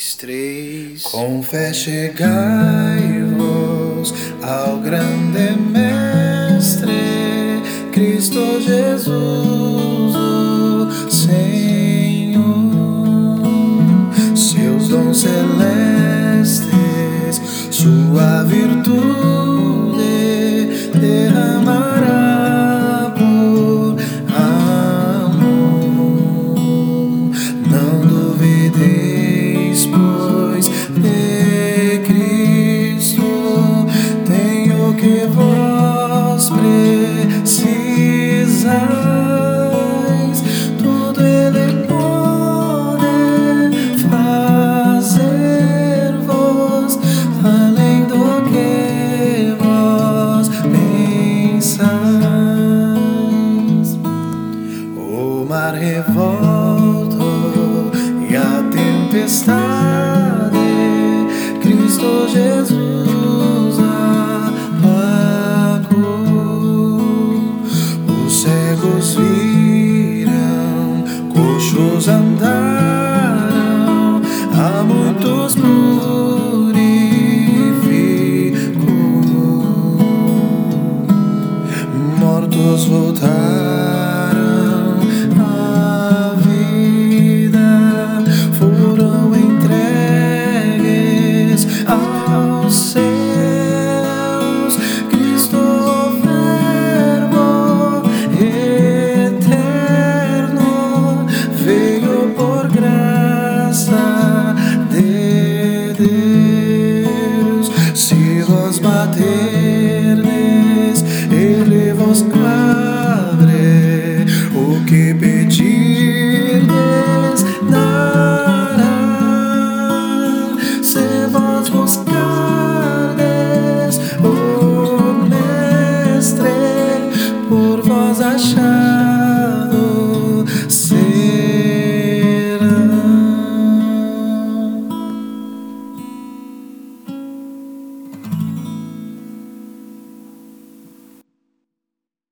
dois, três. Com fé chegai-vos ao grande Mestre, Cristo Jesus, pois de Cristo tenho que vós precisais. Jesus apagou. Os cegos viram, coxos andaram, a muitos purificou, mortos voltaram. was gone.